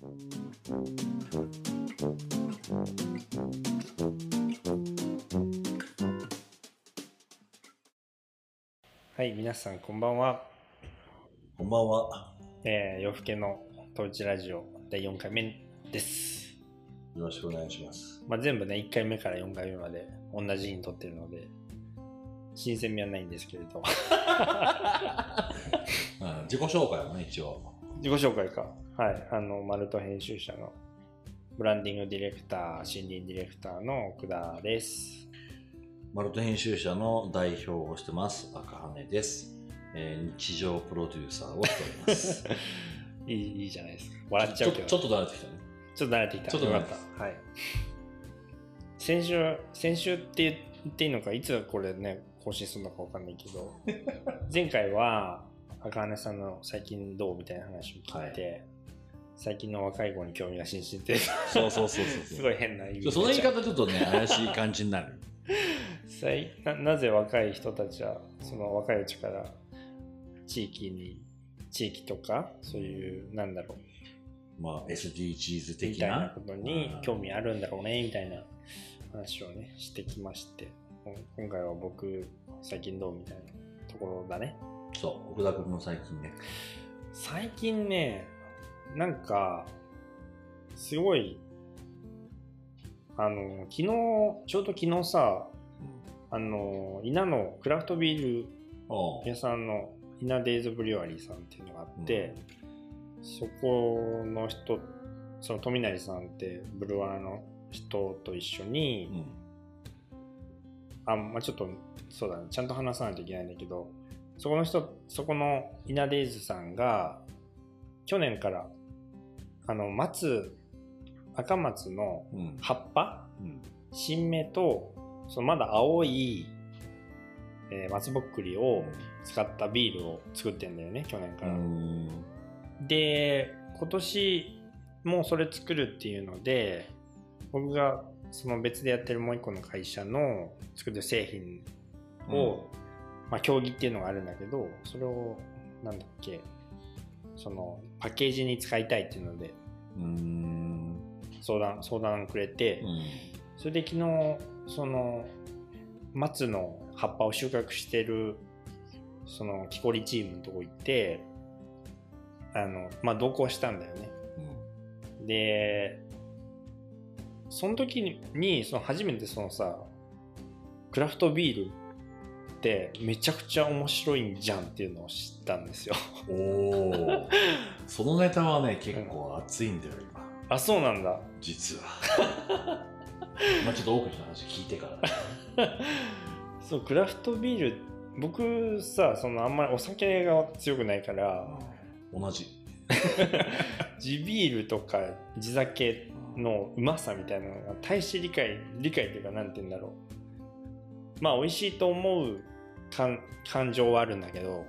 はい、皆さんこんばんは。こんばんは。えー、夜更けの当地ラジオ第4回目です。よろしくお願いします。まあ、全部ね、1回目から4回目まで同じ日に撮ってるので、新鮮味はないんですけれど。うん自己紹介はね、一応。自己紹介か。はい。あの、マルト編集者のブランディングディレクター、森林ディレクターの奥田です。マルト編集者の代表をしてます、赤羽です。えー日常プロデューサーをしております。いい、いいじゃないですか。笑っちゃうけど。ちょっと慣れてきたね。ちょっと慣れてきた。ちょっと慣れてよかった。はい。先週、先週って言っていいのか、いつこれね、更新するのかわかんないけど、前回は、赤羽さんの最近どうみたいな話を聞いて、最近の若い子に興味が津々で、そうそうそうそう。すごい変な意味その言い方ちょっとね、怪しい感じになる。最ななぜ若い人たちはその若いうちから地域に地域とかそういうなんだろうまあ、SDGs み的な？たいなことに興味あるんだろうねみたいな話をねしてきまして今回は僕最近どうみたいなところだねそう、奥田君の最近ね。最近ねなんかすごいあの昨日ちょうど昨日さあの稲のクラフトビール屋さんのイナデイズブリュワリーさんっていうのがあって、そこの人その富成さんってブルワーの人と一緒に、うん。あまあ、ちょっとそうだねちゃんと話さないといけないんだけどそこの人そこのイナデイズさんが去年からあの松赤松のうん。葉っぱ？うん。新芽とそのまだ青い、えー松ぼっくりを使ったビールを作ってんだよね去年かうら、ん。で今年もそれ作るっていうので僕がその別でやってるもう一個の会社の作ってる製品を、まあ競技っていうのがあるんだけどそれをなんだっけそのパッケージに使いたいっていうのでうん。相談相談くれて、うん。それで昨日その松の葉っぱを収穫してるその木こりチームのとこ行ってあのまあ同行したんだよねうん。でその時ににその初めてそのさクラフトビールってめちゃくちゃ面白いんじゃんっていうのを知ったんですよおお。そのネタはね、結構熱いんだよ、今。あそうなんだ実は。まあちょっと多くの話聞いてから。そうクラフトビール僕さそのあんまりお酒が強くないから同じ。地ビールとか地酒のうまさみたいなのが大して理解理解っていうかなんて言うんだろうまあ美味しいと思う感情はあるんだけど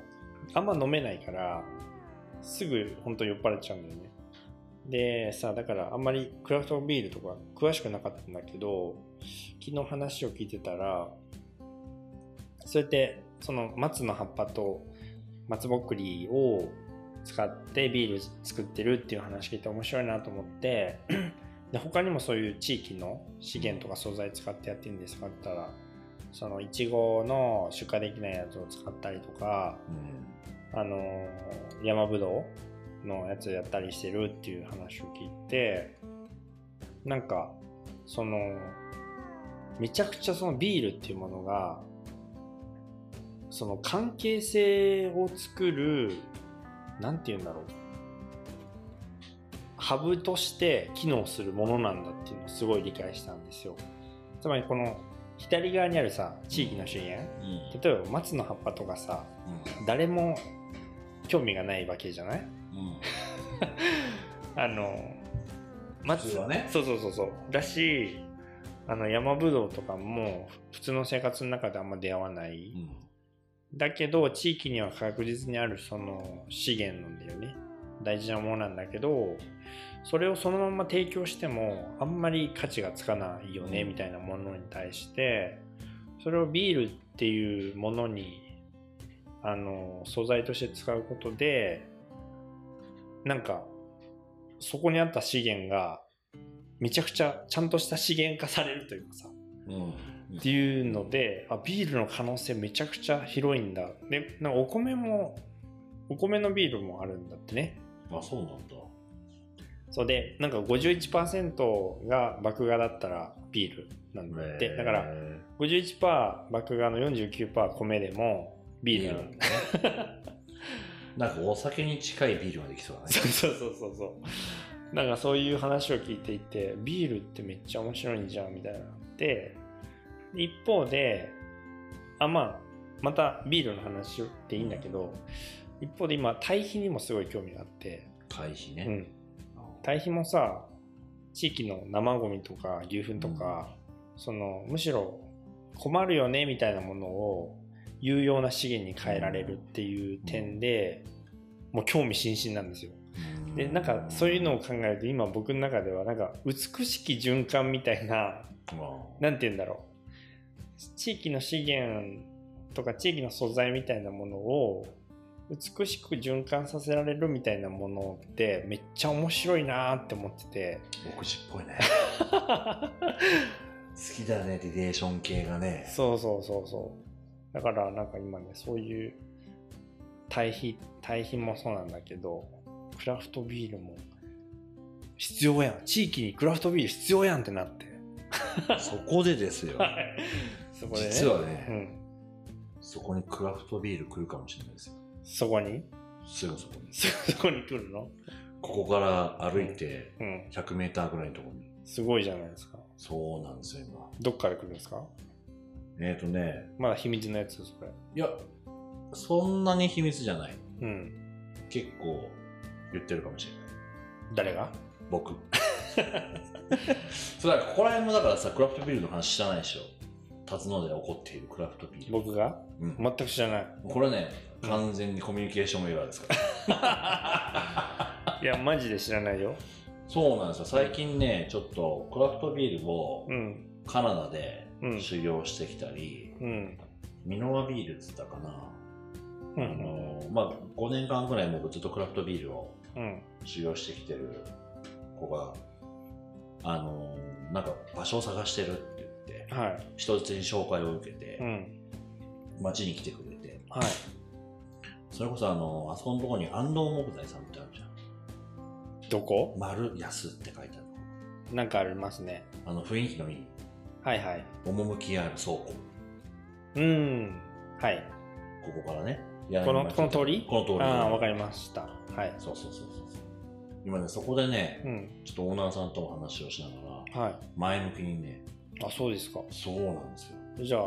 あんま飲めないからすぐ本当酔っ払っちゃうんだよね。でさだからあんまりクラフトビールとか詳しくなかったんだけど昨日話を聞いてたらそうやってその松の葉っぱと松ぼっくりを使ってビール作ってるっていう話聞いて面白いなと思ってで他にもそういう地域の資源とか素材使ってやってるんですかって言ったらそのいちごの出荷できないやつを使ったりとかうん。あの山ぶどうのやつをやったりしてるっていう話を聞いてなんかそのめちゃくちゃそのビールっていうものがその関係性を作るなんて言うんだろうハブとして機能するものなんだっていうのをすごい理解したんですよつまりこの左側にあるさ地域の資源うん。例えば松の葉っぱとかさ誰も興味がないわけじゃない？うん。あの松はね。そうそうそうそう。だしあの山ぶどうとかも普通の生活の中であんま出会わない、うん。だけど地域には確実にあるその資源なんだよね大事なものなんだけどそれをそのまま提供してもあんまり価値がつかないよね、うん。みたいなものに対してそれをビールっていうものにあの素材として使うことでなんかそこにあった資源がめちゃくちゃちゃんとした資源化されるというかさうん。っていうのであビールの可能性めちゃくちゃ広いんだ。でなんかお米もお米のビールもあるんだってねあ、そうなんだ。そうでなんか51%が麦芽だったらビールなんだって。だからへ51%麦芽の49%米でもビールなんだーなんかお酒に近いビールができそうだね。そうそうそうそうそう。なんかそういう話を聞いていてビールってめっちゃ面白いんじゃんみたいなのがあって一方であまあまたビールの話っていいんだけど一方で今堆肥にもすごい興味があって、回避ね。うん、堆肥もさ地域の生ゴミとか牛糞とか、そのむしろ困るよねみたいなものを有用な資源に変えられるっていう点で、もう興味津々なんですよ。うん。でなんかそういうのを考えると今僕の中ではなんか美しき循環みたいなまなんて言うんだろう。地域の資源とか地域の素材みたいなものを美しく循環させられるみたいなものってめっちゃ面白いなーって思っててあ、牧師っぽいね。好きだね、リレーション系がね。そうそうそうそうだからなんか今ねそういう堆肥堆肥もそうなんだけどクラフトビールも必要やん地域にクラフトビール必要やんってなってそこでですよ。そこでね実はね、うん、そこにクラフトビール来るかもしれないですよ。そこに？すぐそこに。そこに来るの？ここから歩いてうん100メーターぐらいのところに。すごいじゃないですかそうなんですよ、今。どっから来るんですか？えっ、ー、とね、まだ秘密のやつそれいや、そんなに秘密じゃない。うん結構言ってるかもしれない。誰が？僕。それはここら辺もだからさ、クラフトビールの話知らないでしょ。辰野で起こっているクラフトビール。僕が？うん、全く知らない。これね、完全にコミュニケーションエラーです。から。いやマジで知らないよ。そうなんですよ。最近ね、ちょっとクラフトビールをうん。カナダでうん。修行してきたり、うん。ミノワビールっつったかな。あうん。のまあ、5年間ぐらいもうずっとクラフトビールをうん。修行してきてる子が、あのなんか場所を探してるっはい。人質に紹介を受けてう、ん。町に来てくれて、はい。それこそあの、あそこのところに安藤木材さんってあるじゃん。どこ？丸安って書いてある。なんかありますね。あの、雰囲気のいい、はいはい。趣ある倉庫。うん。はい。ここからね。このこの通り？この通り。ああわかりました。はい。そうそうそうそう。今ね、そこでね、うん。ちょっとオーナーさんとも話をしながら、はい。前向きにね、あそうですか。そうなんですよ。じゃあ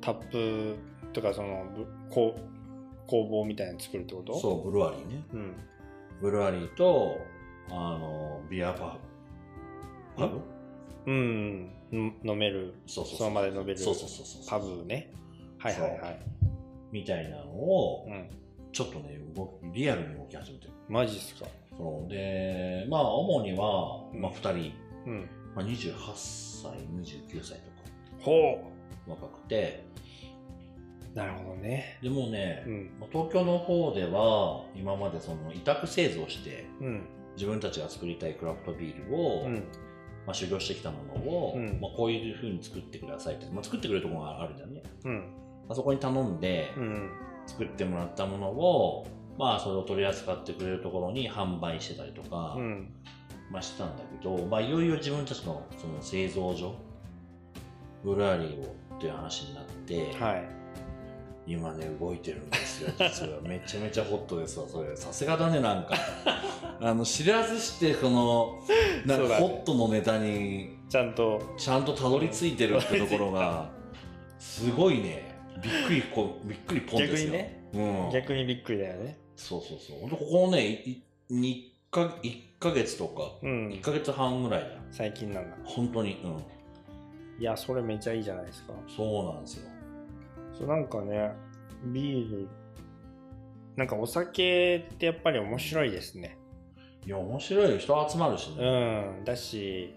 タップとかそのぶこう工房みたいなの作るってこと？そう、ブルワリーね。ううん。ブルワリーと、あの、ビアパブ。パブ？うんん。飲める。そうそうその場で飲めるそうそうそうそう。パブね。はいはいはい。みたいなのをう、ん。ちょっとね、動きリアルに動き始めてる。マジっすか。そう。で、まあ、主には、うん。まあ、2人、うんまあ、28歳、29歳とか。ほ若くて、うなるほどね。でもね、うん。まあ東京の方では、今までその委託製造して、うん。自分たちが作りたいクラフトビールを、うん。まあ、修行してきたものを、うん。まあ、こういうふうに作ってくださいって、まあ、作ってくれるところがあるじゃんね。うん。あそこに頼んで、うん。作ってもらったものを、まあ、それを取り扱ってくれるところに販売してたりとか、うんまあ、してたんだけど、まあ、いよいよ自分たちのその製造所、ブルワリーをっていう話になって、はい今ね、動いてるんですよ、実は。めちゃめちゃホットですわ、それ。さすがだね、なんか。あの、知らずして、この、なんかホットのネタに、ちゃんとちゃんとたどり着いてるってところが、すごいね、びっくりこ、びっくりポンですよ。逆にねうん。逆にびっくりだよねそうそうそう。ほんとここね、いい1か1ヶ月とか、うん1ヶ月半ぐらいだよ。最近なんだ本当に。うん。いやそれめちゃいいじゃないですかそうなんですよ。そうなんかねビールなんかお酒ってやっぱり面白いですねいや、面白い。人集まるしうね。んだし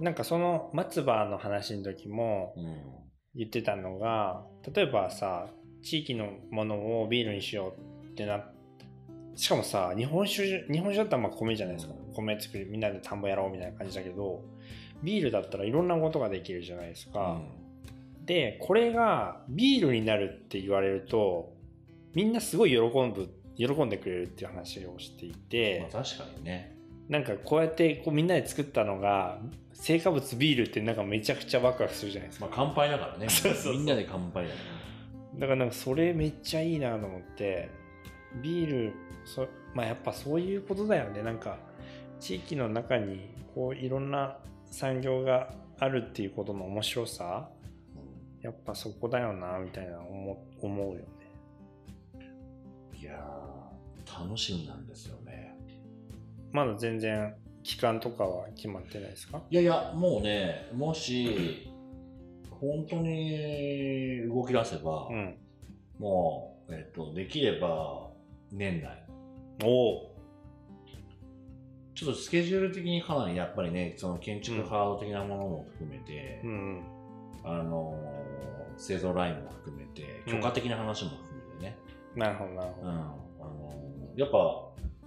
なんかその松葉の話の時もうん。言ってたのが例えばさ地域のものをビールにしようってなっしかもさ日本酒日本酒だったらまあ米じゃないですか。米作りみんなで田んぼやろうみたいな感じだけどビールだったらいろんなことができるじゃないですか、でこれがビールになるって言われるとみんなすごい喜ぶ喜んでくれるっていう話をしていて、まあ、確かにね。なんかこうやってこうみんなで作ったのが成果物ビールってなんかめちゃくちゃワクワクするじゃないですか。まあ乾杯だからね。そうそうそう。みんなで乾杯だかだからなんかそれめっちゃいいなと思ってビールそまあやっぱそういうことだよね。なんか地域の中にこういろんな産業があるっていうことの面白さら、やっぱそこだよなみたいな思思うよね。いやー楽しみなんですよね。まだ全然期間とかは決まってないですか？いやいやもうねもし本当に動き出せば、うん。もう、えっとできれば年内おおちょっとスケジュール的にかなりやっぱりねその建築ハード的なものも含めて、うんうん。あのー製造ラインも含めて許可的な話も含めてね、なるほどなるほうん。ど、あのーやっぱ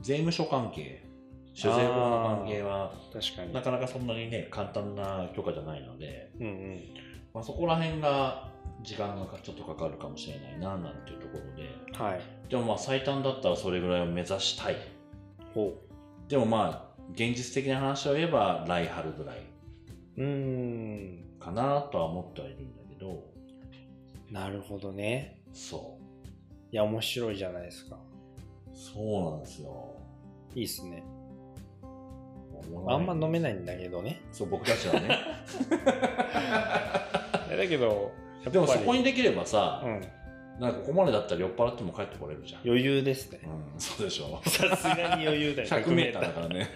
税務署関係酒税法の関係は確かに。なかなかそんなにね簡単な許可じゃないので、うんうん。まあ、そこら辺が時間がちょっとかかるかもしれないななんていうところで。はいでもまあ最短だったらそれぐらいを目指したい。ほでもまあ現実的な話を言えば来春ぐらい。ううーんかなとは思ってはいるんだけど。なるほどね。そう。いや面白いじゃないですか。そうなんですよ。いいっすね。あんま飲めないんだけどね。そう僕たちはね。だけどでもそこにできればさ、うん、なんかここまでだったら酔っ払っても帰ってこれるじゃん、余裕ですね。うん、そうでしょ。さすがに余裕だよ 100m だからね。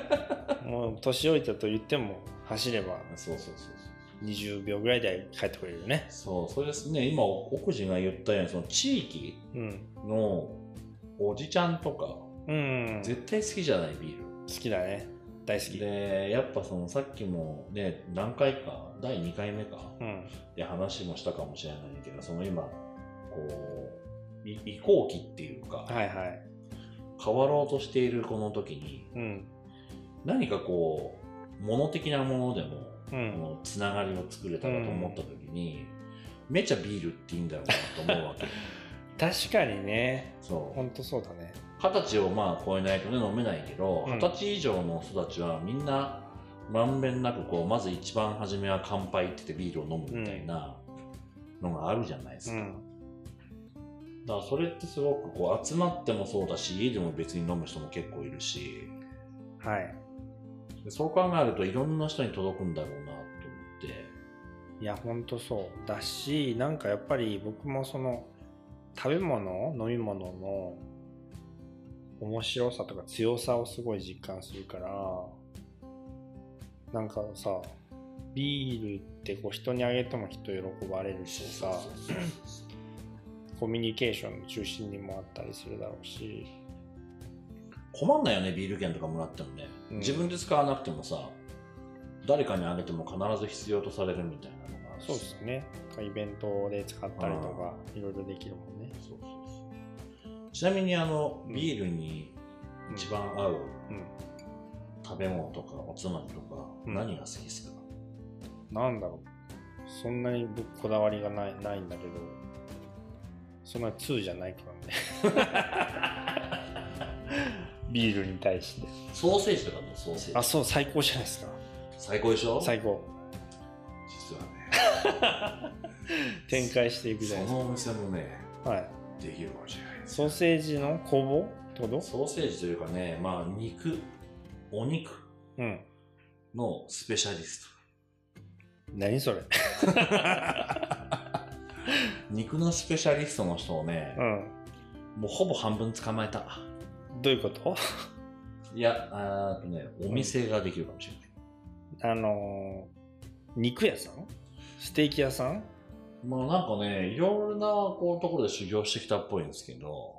もう年老いたと言っても走ればそうそうそう20秒ぐらいで帰ってくれるよね。そうそうそれですね。今奥地が言ったようにその地域うん。のおじちゃんとかうん好絶対好きじゃないビール。きだね。大好き。でやっぱそのさっきもね何回か第2回目かうん。で話もしたかもしれないけどその今こうい移行期っていうかはいはい。変わろうとしているこの時にうん。何かこう物的なものでもうこんのつながりを作れたらと思った時に、めっちゃビールっていいんだろうなと思うわけ。確かにね。そう。ほんとそうだね。二十歳をまあ超えないとね飲めないけどうん。二十歳以上の人たちはみんなまんべんなくこうまず一番初めは乾杯って言ってビールを飲むみたいなのがあるじゃないですか、うんだからそれってすごくこう集まってもそうだし家でも別に飲む人も結構いるし。はい。でそう考えるといろんな人に届くんだろうなと思って。いやほんとそう。だしなんかやっぱり僕もその食べ物飲み物の面白さとか強さをすごい実感するからなんかさビールってこう人にあげてもきっと喜ばれるしさコミュニケーションの中心にもあったりするだろうし。困んないよねビール券とかもらってもね、うん。自分で使わなくてもさ誰かにあげても必ず必要とされるみたいなのがあるし。そうですね。イベントで使ったりとかいろいろできるもんね。そうそうそう。ちなみにあのうん。ビールに一番合ううん。食べ物とかおつまみとかうん。何が好きですか、なんだろう。そんなに僕こだわりがないないんだけどそんな2じゃないからね。ビールに対して。ソーセージとかのソーセージ。あそう最高じゃないですか。最高でしょ？最高。実はね。展開していくじゃないでそのお店もねすかはい。できるかもしれないソーセージの工房ってこと？ソーセージというかねまあ肉お肉うん。のスペシャリス何それ。ト 肉のスペシャリストの人をねう、ん。もうほぼ半分捕まえた。どういうこと？いやあーとねお店ができるかもしれない、あのー肉屋さん？ステーキ屋さん？まあなんかね、いろんなこうところで修行してきたっぽいんですけど、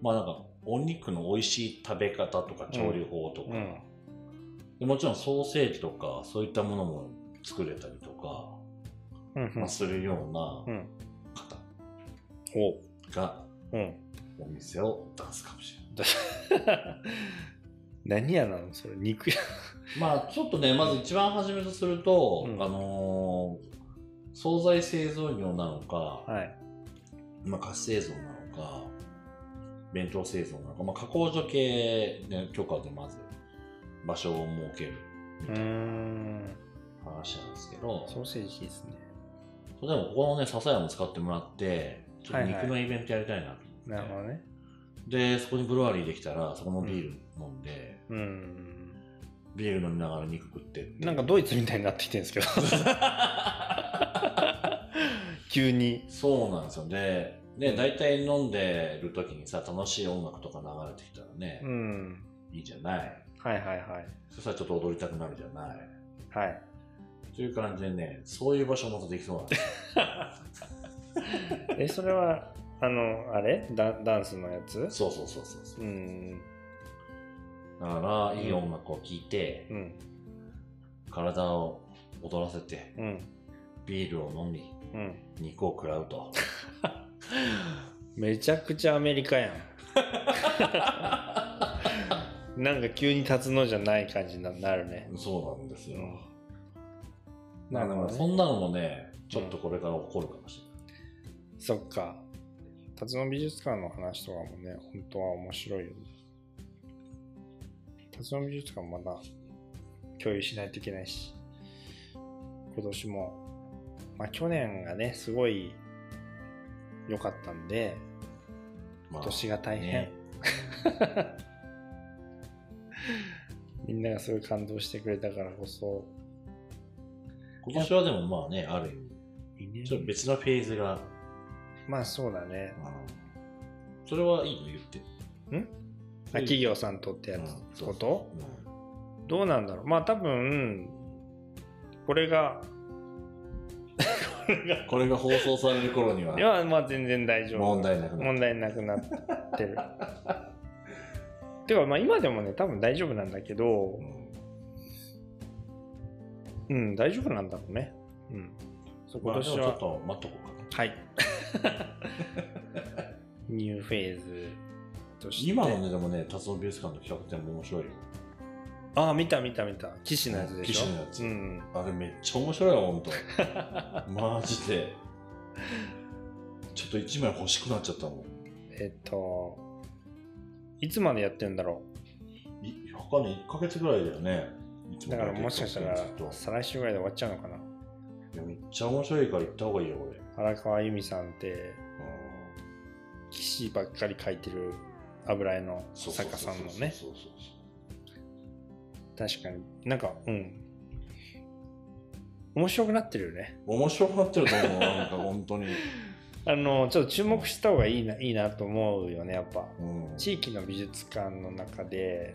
まあなんかお肉の美味しい食べ方とか調理法とか、うん。でもちろんソーセージとかそういったものも作れたりとまあ、するようなうん。方お。がうん。お店を出すかもし 何屋なのそれ肉屋？れない。まあ、ちょっとね、まず一番初めとすると、うん。あのー惣菜製造業なのか、はい。まあ、菓子製造なのか、弁当製造なのか、まあ、加工所系、ね、許可でまず場所を設けるうーん。話なんですけど、ソーセージいいですねでもここのね、笹屋も使ってもらって、ちょっと肉のイベントやりたいなと思って、なるほどね。で、そこにブルワリーできたら、そこのビール飲んで、うん。ビール飲みながら肉食って。なんかドイツみたいになってきてるんですけど。急に。そうなんですよ。で、ね、大体飲んでる時にさ、楽しい音楽とか流れてきたらねう、ん。いいじゃない。はいはいはい。そしたらちょっと踊りたくなるじゃない。はいという感じでね、そういう場所もできそうなんですえそれはあのあれ？ダダンスのやつ？そうそうそうそうそう。う。ん。だから、いい音楽を聴いて、うん。体を踊らせて、うん。ビールを飲み、うん。肉を食らうと。めちゃくちゃアメリカやん。なんか急に立つのじゃない感じになるね。そうなんですよ。うんだからそんなのもね、ちょっとこれから起こるかもしれない。そっか。辰野美術館の話とかもね本当は面白いよね。辰野美術館まだ共有しないといけないし。今年もまあ去年がねすごい良かったんでまあ今年が大変、ね。みんながすごい感動してくれたからこそ今年はでもまあね、ある意味、ちょっと別なフェーズが、まあそうだね。それはいいの言って。ん？あ企業さんとってやつこと、うん。どうなんだろう。まあ多分これがこれがこれが放送される頃には、いやまあ全然大丈夫。問題なくなる問題なくなってる。てかまあ今でもね多分大丈夫なんだけどうんうん大丈夫なんだろうねうんそう今まあ、で年は、もちょっと待っとこうかな。はい ニューフェーズとして今のね、でもね、達夫美術館の企画展も面白いよ。ああ見た見た見た騎士のやつでしょ？騎士のやつうんあれめっちゃ面白いよ、ほんと。マジで。ちょっと一枚欲しくなっちゃったもん。えっといつまでやってんだろいわかんない、1ヶ月ぐらいだよね。だからもしかしたら再来週ぐらいで終わっちゃうのかな。いやめっちゃ面白いから行った方がいいよ、俺。荒川由美さんって騎士ばっかり描いてる油絵の作家さんのね。確かに。なんかうん。面白くなってるよね。面白くなってると思う、なんか本当に。あのちょっと注目した方がいいないいなと思うよねやっぱ。うん。地域の美術館の中で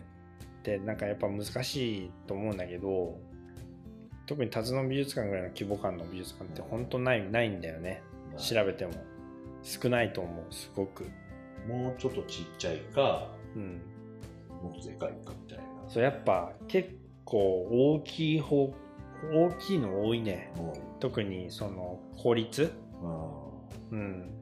でなんかやっぱ難しいと思うんだけど特に辰野美術館ぐらいの規模感の美術館って本当ないないんだよね。調べても。少ないと思うすごく。もうちょっとちっちゃいか、うん。もっとでかいかみたいな。そうやっぱ結構大きい方大きいの多いね。も特にその公立う、うんうん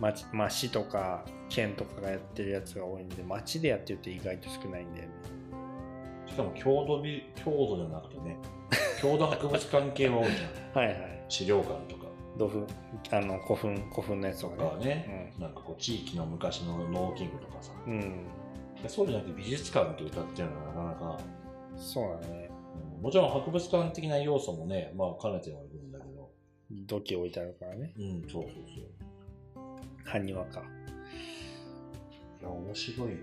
町まあ市とか県とかがやってるやつが多いんで町でやってると意外と少ないんだよね。しかも郷土美、郷土じゃなくてね、郷土博物館系は多いじゃん。はいはい。資料館とか。土粉あの古墳古墳のやつととかね。かはね、なんかこう地域の昔の農機具とかさ、うん。そうじゃなくて美術館って歌ってるのはなかなか、そうだね。うん。もちろん博物館的な要素もね、まあ兼ねてはいるんだけど、土器置いてあるからね。うん、そうそうそう。埴輪か。いや、面白いよね。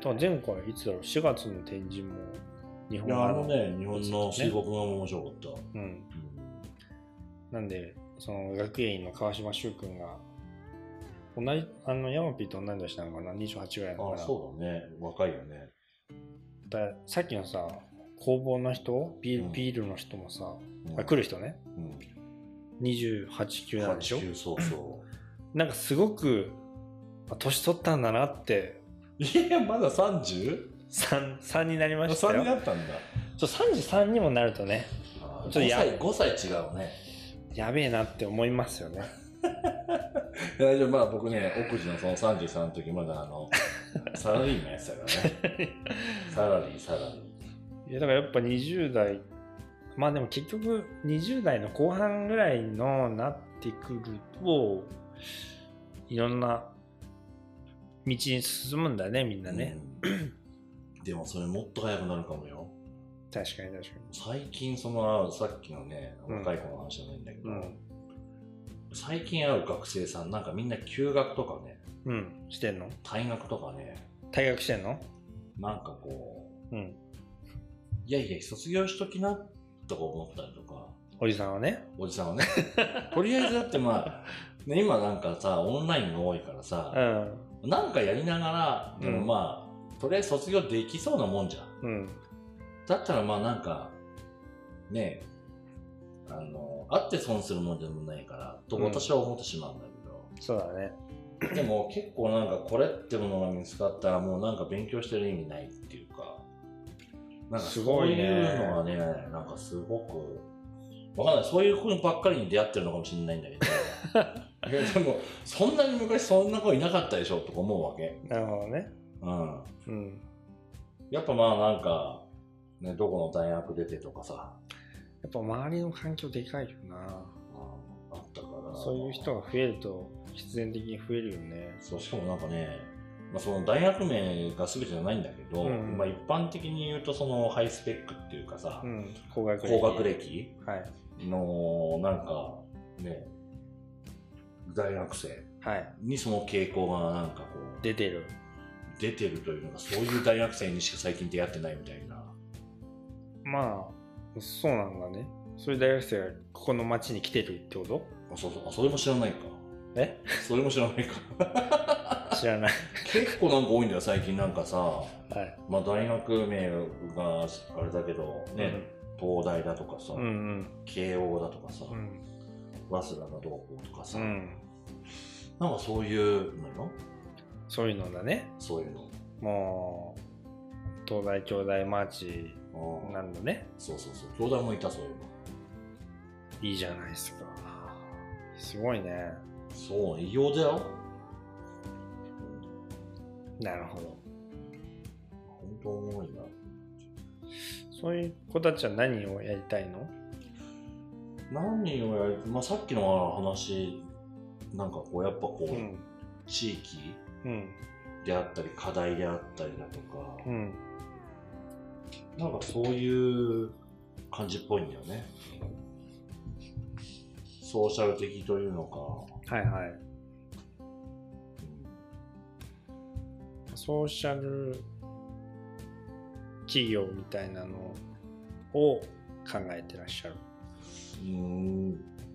と前回いつだろう？4月の展示も日本いや、画あのね、日本の水墨画も面白かった。うん。うん。なんでその学芸員の川島修君が同じあのヤマピーと同い年なのかな？28ぐらいなのかあ、なそうだね。若いよね。ださっきのさ工房の人？ビール,、うん。ビールの人もさ、うん。あ来る人ね。うん。28、9なんでしょ？89そうそなんかすごくあ年取ったんだなってう。いや、まだ 30? 3, 3になりました3よになったんだ。ちょ33にもなるとねあちょっとや5歳、5歳違うね。やべえなって思いますよね 大丈夫、まあ僕ね、奥地のその33の時、まだあの、サラリーマンやってたからね。サラリー、サラリー。いやだからやっぱ20代まあでも結局20代の後半ぐらいのなってくるといろんな道に進むんだねみんなね、うん。でもそれもっと早くなるかもよ。確かに確か最近、その、さっきのね、うん若い子の話じゃないんだけど、にうん。最近会う学生さん、なんかみんな休学とかね、うん。してんの？退学とかね、退学してんの？なんかこう、うん。いやいや、卒業しときな、とか思ったりとか、おじさんはね。おじさんはね。とりあえずだってまあ、ね、今なんかさ、オンラインが多いからうさ、ん。なんかやりながら、でもうん。まあ、とりあえず卒業できそうなもんじゃん。うん。だったらまあなんか、ねあの、あって損するもんでもないから、とうん。私は思ってしまうんだそうだね。けど、でも結構なんかこれってものが見つかったらもうなんか勉強してる意味ないっていうか、なんかすそうごいうのがね、なんかすごく、わかんない。そういう子ばっかりに出会ってるのかもしれないんだけど、いやでも、そんなに昔そんな子いなかったでしょとか思うわけ。なるほどね。うん。うん。やっぱまあなんか、ね、どこの大学出てとかさ、やっぱ周りの環境でかいよな。あったから。そういう人が増えると必然的に増えるよね。そう、しかもなんかね、まあ、その大学名が全てじゃないんだけど、うん。まあ一般的に言うとそのハイスペックっていうかさ、うん。高学歴。高学歴はい。のなんかね、大学生。はい。にその傾向がなんかこう出てる。出てるというのがそういう大学生にしか最近出会ってないみたいな。まあそうなんだね。そういう大学生がここの町に来てるってこと？あそうそう。あそれも知らないか。え？それも知らないか。知らない。結構なんか多いんだよ最近なんかさ、はい。まあ大学名があれだけどね、東大だとかさ、うんうん。慶応だとかさ、うん早稲田がどうこうとかさ、うんなんかそういうのよそういうのだねそういうの。もう東大京大マーチうんなんだねそうそうそう。兄弟もいた、そういうの。いいじゃないですかすごいねそう、異様だよ。なるほど本当重いな。そういう子たちは何をやりたいの？何をやるまあさっきの話、なんかこう、やっぱこう、うん。地域うん。であったり、課題であったりだとか、うん。なんかそういう感じっぽいんだよね。ソーシャル的というのか、はいはい。ソーシャル企業みたいなのを考えてらっしゃる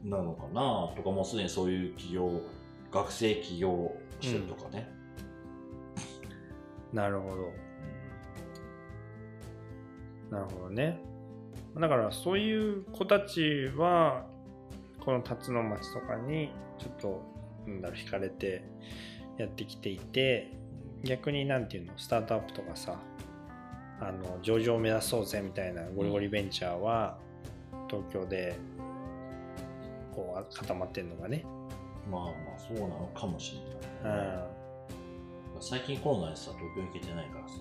なのかなとか、もうすでにそういう企業、学生起業してるとかね。なるほど。なるほどね。だからそういう子たちはこの辰野町とかにちょっとなんだろう惹かれてやってきていて逆になんていうのスタートアップとかさあの上場を目指そうぜみたいなゴリゴリベンチャーは東京でこう固まってんのがね、まあまあ、そうなのかもしれうない、ん、最近コロナでさ、東京行けてないからさ。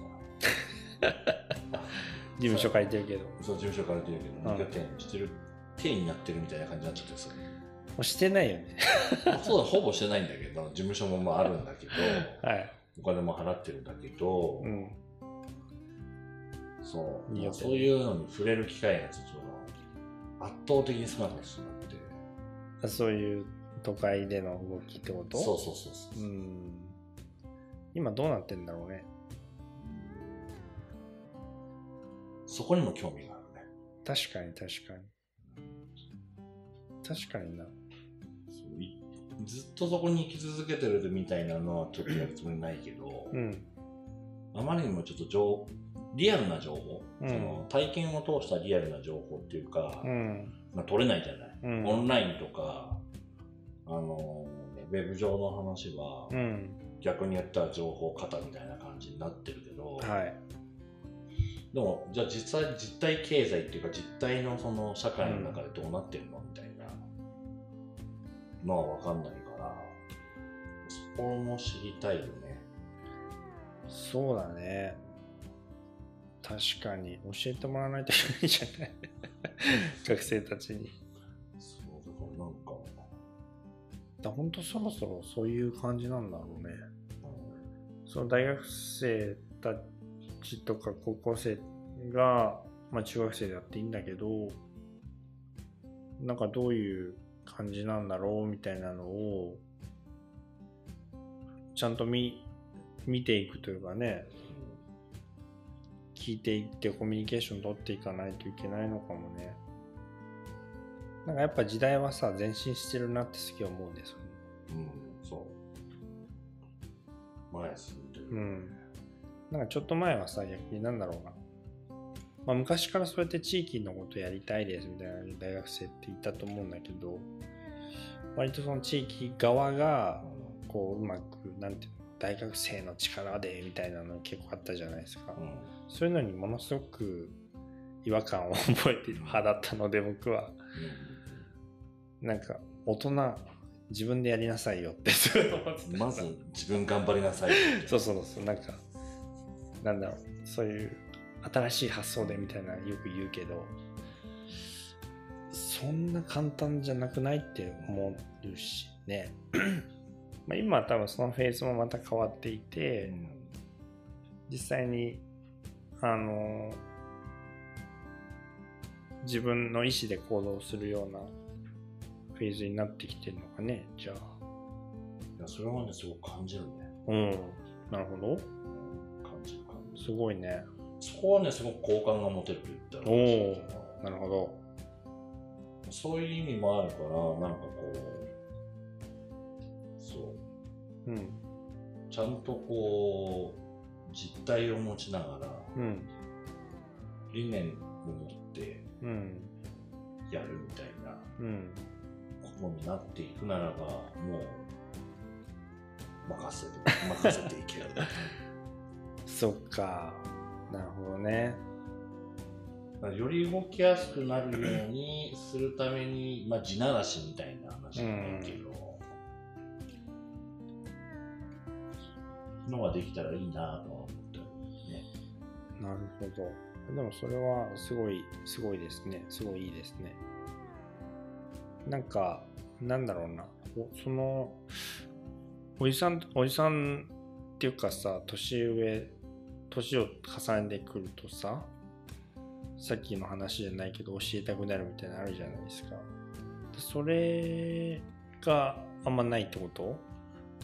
事務所借りてるけど。もそう、事務所から出るけど、うん。2拠点してる、手になってるみたいな感じになっちゃってさ。うしてないよね。そうだ、ほぼしてないんだけど、事務所もまああるんだけど、はい、お金も払ってるんだけど、うん、そう、そういうのに触れる機会がちょっと圧倒的に少なかったしなって。そういう都会での動きってこと？そうそうそうそうう。ん今どうなってんだろうねそこにも興味があるね。確かに確かに確かになそういずっとそこに生き続けてるみたいなのはちょっとやるつもりないけど、うんあまりにもちょっと情リアルな情報、うん。その体験を通したリアルな情報っていうか、うん。まあ、取れないじゃない、うん。オンラインとかあのウェブ上の話は、うん。逆に言ったら情報型みたいな感じになってるけど、はい。でもじゃあ実際実体経済っていうか実体のその社会の中でどうなってるのみたいなのは分かんないからそこも知りたいよね。そうだね確かに。教えてもらわないといけないじゃない。学生たちに。そうだからなんか、だ本当そろそろそういう感じなんだろうね。うその大学生たちとか高校生が、まあ、中学生でやっていいんだけどなんかどういう感じなんだろうみたいなのをちゃんと見見ていくというかね聞いていってコミュニケーション取っていかないといけないのかもねなんかやっぱ時代はさ前進してるなってすげえ思うんですよねん、うん、そう前進んでる、うん。なんかちょっと前はさ、逆になんだろうな。まあ、昔からそうやって地域のことやりたいですみたいな大学生って言ったと思うんだけど、割とその地域側が、こう、うまく、なんていうの、大学生の力でみたいなの結構あったじゃないですか。うんそういうのにものすごく違和感を覚えている派だったので、僕は。なんか、大人、自分でやりなさいよってすごい思ってたまず自分頑張りなさいそうそうそう、なんか、なんだろう、そういう新しい発想でみたいなよく言うけど、そんな簡単じゃなくないって思うしね。まあ今は多分そのフェーズもまた変わっていて、実際に、あの、自分の意思で行動するようなフェーズになってきてるのかね、じゃあ。いやそれはねすごく感じるねうん、なるほど。感じる感じるすごいね。そこはねすごく好感が持てると言ったらおおなるほど。そういう意味もあるからなんかこうそううん。ちゃんとこう実態を持ちながらうん。理念を持ってうん。やるみたいなうん。ことになっていくならばもう任せて任せていける そっか。なるほどね。より動きやすくなるようにするために、まあ、地ならしみたいな話じゃないけど、のができたらいいなとは思。なるほど。でもそれはすごい、すごいですね。すごいいいですね。なんか、なんだろうな。おその、おじさん、おじさんっていうかさ、年上、年を重ねてくるとさ、さっきの話じゃないけど教えたくなるみたいなのあるじゃないですか。それがあんまないってこと？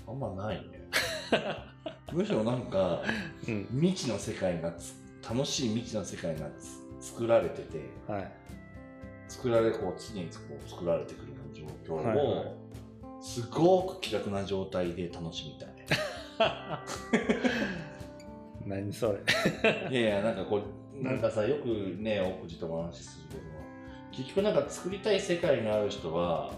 あんまないね。むしろなんか、うん。未知の世界がつ、楽しい未知の世界がつ作られてて、はい。作られ、こう、常にこう作られてくる状況を、はいはいすごく気楽な状態で楽しみたい。何それ。いやいや、なんかこう、なんかさ、よくね、奥地とお話しするけど、結局なんか作りたい世界がある人は、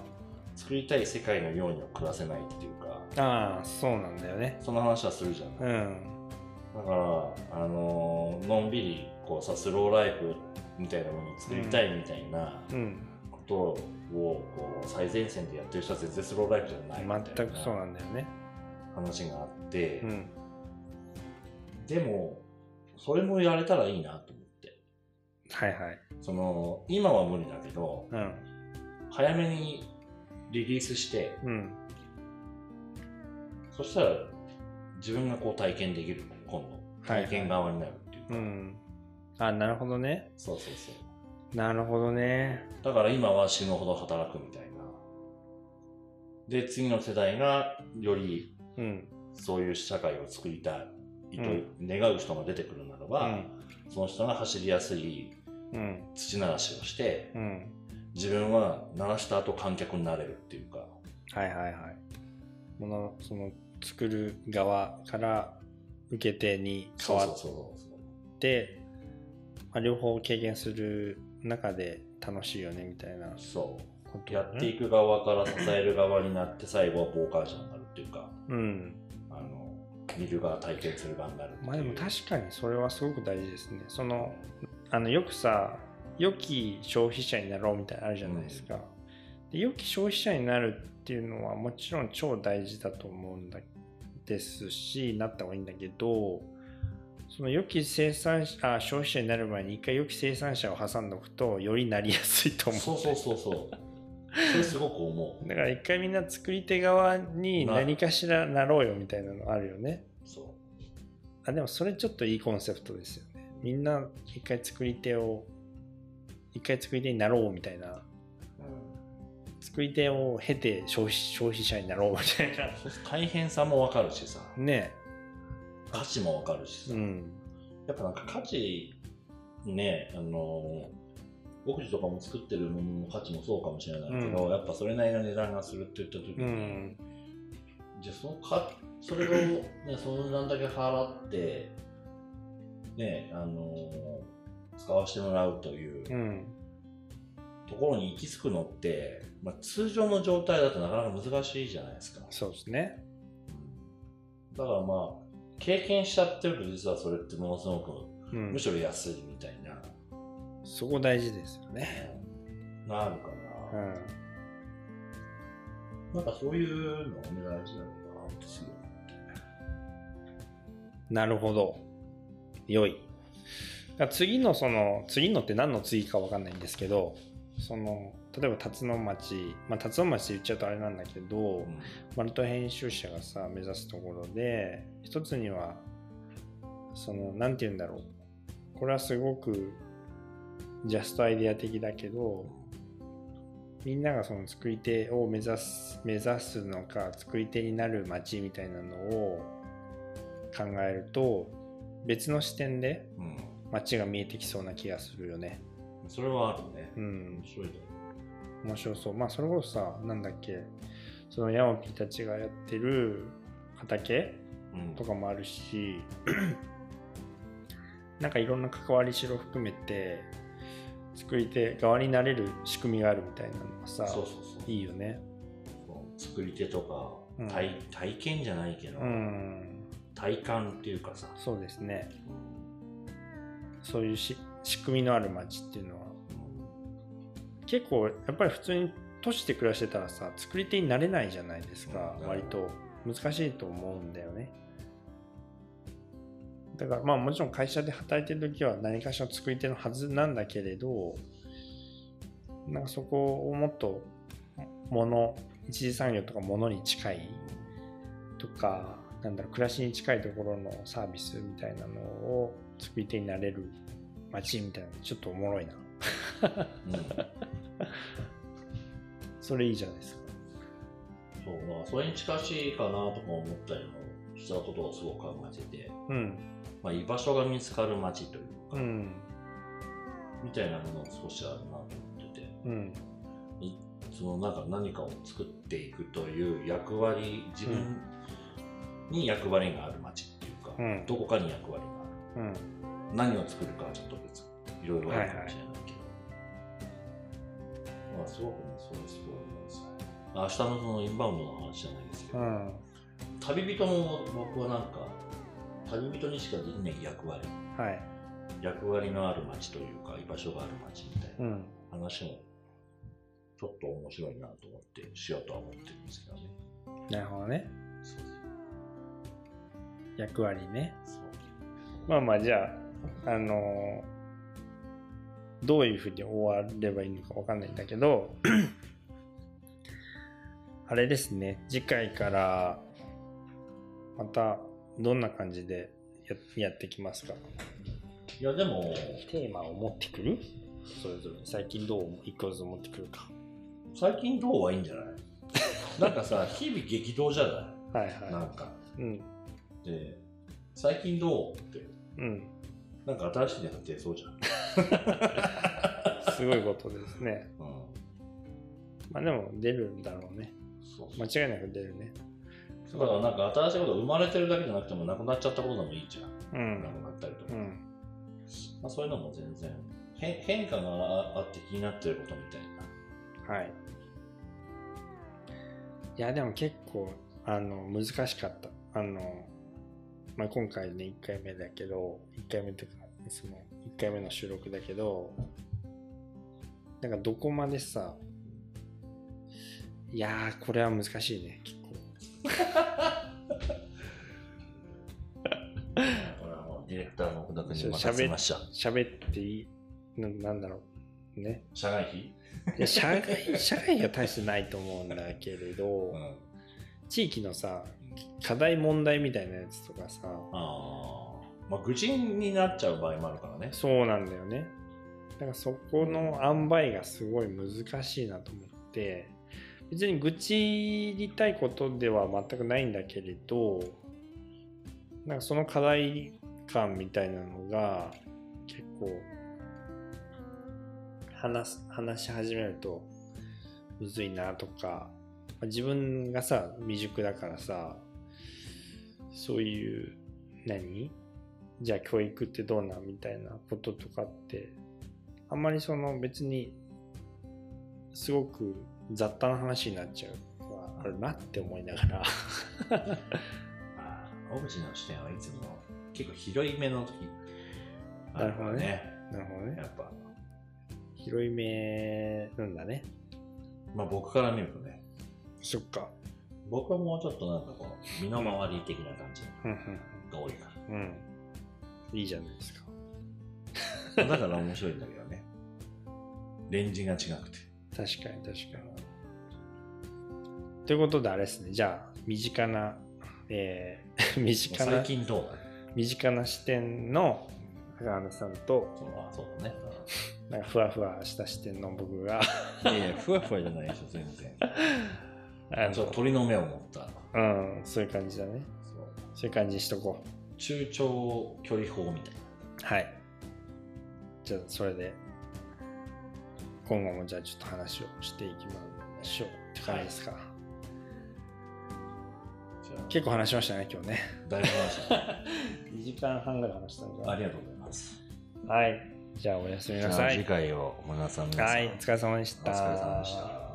作りたい世界のようには暮らせないっていうか、ああ、そうなんだよね。その話はするじゃない。うん。だから、あのーのんびり、こうさ、スローライフみたいなものを作りたいみたいなうん。ことを、こう、最前線でやってる人は全然スローライフじゃないみたいな全くそうなんだよね。話があって、うん。でも、それもやれたらいいなと思って。はいはい。その、今は無理だけど、うん。早めにリリースして、うん。そしたら自分がこう体験できる、今度。はい体験側になるっていうか。うん。あ、なるほどね。そうそうそう。なるほどね。だから今は死ぬほど働くみたいな。で、次の世代がよりうん。そういう社会を作りたいとうん願う人が出てくるならば、その人が走りやすいうん。土ならしをして、うん。自分は鳴らした後観客になれるっていうか、はいはいはい。もの、その、作る側から受け手に変わって、まあ、両方経験する中で楽しいよねみたいなそう。やっていく側から支える側になって最後は傍観者になるっていうかうん。あの見る側体験する側になるまあでも確かにそれはすごく大事ですね。その、あの、よくさ、良き消費者になろうみたいなのあるじゃないですか。で良き消費者になるっていうのはもちろん超大事だと思うんだですしなった方がいいんだけどその良き生産あ消費者になる前に一回良き生産者を挟んでおくとよりなりやすいと思う。そうそうそうそう。それすごく思だから一回みんな作り手側に何かしらなろうよみたいなのあるよね。うそう。あでもそれちょっといいコンセプトですよね。みんな一回作り手を一回作り手になろうみたいな作り手を経て消費消費者になろうみたいな。大変さもわかるしさ。ね。価値もわかるしさ、うん。やっぱなんか価値ねあの僕自とかも作ってるものの価値もそうかもしれないけど、うん。やっぱそれなりの値段がするって言った時に、うん。じゃあそのかそれを、ね、その値段だけ払ってねあの使わせてもらうといううんところに行き着くのって、まあ、通常の状態だとなかなか難しいじゃないですか。そうですね。だからまあ経験しちゃってると実はそれってものすごくうん。むしろ安いみたいな、そこ大事ですよね。なるかうな、ん。なんかそういうのがね大事なのかなってすごいなるほど。良い。次のその次のって何の次か分かんないんですけどその例えば辰野町まあ辰野町って言っちゃうとあれなんだけど、うん。マルト編集者がさ目指すところで一つにはそのなんて言うんだろう。これはすごくジャストアイデア的だけどみんながその作り手を目指す目指すのか作り手になる街みたいなのを考えると別の視点でうん。街が見えてきそうな気がするよね。それはあるねうん。面、白いね面白そう。まあそれこそさなんだっけ。そのヤマピーたちがやってる畑うん。とかもあるし なんかいろんな関わりしろ含めて作り手側になれる仕組みがあるみたいなのがさそうそうそう。いいよね。作り手とか、うん。体体験じゃないけど、うん。体感っていうかさ、そうですね。そういうし仕組みのある街っていうのは結構やっぱり普通に都市で暮らしてたらさ作り手になれないじゃないですか、うん。割と。難しいと思うんだよね。だからまあもちろん会社で働いてる時は何かしらの作り手のはずなんだけれどなんかそこをもっと物一次産業とか物に近いとかなんだろう暮らしに近いところのサービスみたいなのを作り手になれる街みたいなのちょっとおもろいな それいいじゃないですか。そうまあそれに近しいかなとか思ったりもしたことをすごく考えてて、うん。まあ、居場所が見つかる街というか、うん。みたいなものも少しあるなと思ってて。うん。いそのなんか何かを作っていくという役割自分に役割がある街っていうか、うん。どこかに役割がある。うん。何を作るかはちょっと別。いろいろあるかもしれないけど、まあすごくねそれすごい思います明日のそのインバウンドの話じゃないですけど、うん。旅人も僕はなんか旅人にしかできない役割。はい。役割のある街というか居場所がある街みたいなうん。話もちょっと面白いなと思ってしようとは思ってるんですけどね。なるほどね。そう役割ね。まあまあじゃああのーどういうふうに終わればいいのかわかんないんだけど あれですね。次回からまたどんな感じでややってきますか？いやでもテーマを持ってくる？それぞれ最近どう一個ずつ持ってくるか。最近どうはいいんじゃない？なんかさ日々激動じゃない？はいはなんか。いうん。で最近どう？って。うんなんか新しいのが出そうじゃん、すごいことですね。うん、まあでも出るんだろうね。そう間違いなく出るね。だからなんか新しいこと生まれてるだけじゃなくてもなくなっちゃったことでもいいじゃん、うん。なくなったりとか、うん。まあ、そういうのも全然変変化がああって気になってることみたいな。はい。いや、でも結構、あの、難しかった。あの、まあ、今回ね、1回目だけど、1回目というか、その、1回目の収録だけど、なんかどこまでさ、いやーこれは難しいね結構。ディレクターの福田君に任せました。喋っていい？ななんだろう。ね。社外費？いや社外社外が大してないと思うんだけれど、うん。地域のさ課題問題みたいなやつとかさああ。まあ、愚痴になっちゃう場合もあるからね。そうなんだよねだからそこの塩梅がすごい難しいなと思って別に愚痴りたいことでは全くないんだけれどなんかその課題感みたいなのが結構話す話し始めるとむずいなとかまあ自分がさ未熟だからさそういう何？じゃあ教育ってどうなんみたいなこととかってあんまりその別にすごく雑多な話になっちゃうのはあるなって思いながら。ああ、小口の視点はいつも結構広い目の時。あなるほどね。ね。なるほどね。やっぱ、広い目なんだね。まあ僕から見るとね、そっか僕はもうちょっとなんかこう、身の回り的な感じうんが多いかうんうんいいじゃないですから。だから面白いんだけどね。レンジが違くて。確かに確かにということであれですねじゃあ身近なえー 身近な最近どう身近な視点の高原さんとそうだね。なんかふわふわした視点の僕がいやいや、ふわふわじゃないでしょ、全然。あちょっと鳥の目を持った。うん。そういう感じだね。そう。いう感じにしとこ中長距離法みたいな。うはい。じゃあそれで今後もじゃあちょっと話をしていきましょうって感じですか、じゃあ、結構話しましたね今日ね。だいぶ話した。ね。2時間半ぐらい話したんじゃありがとうございます。はい。じゃあおやすみなさい。次回を皆さん皆さん。はい。お疲れ様でした。お疲れ様でした。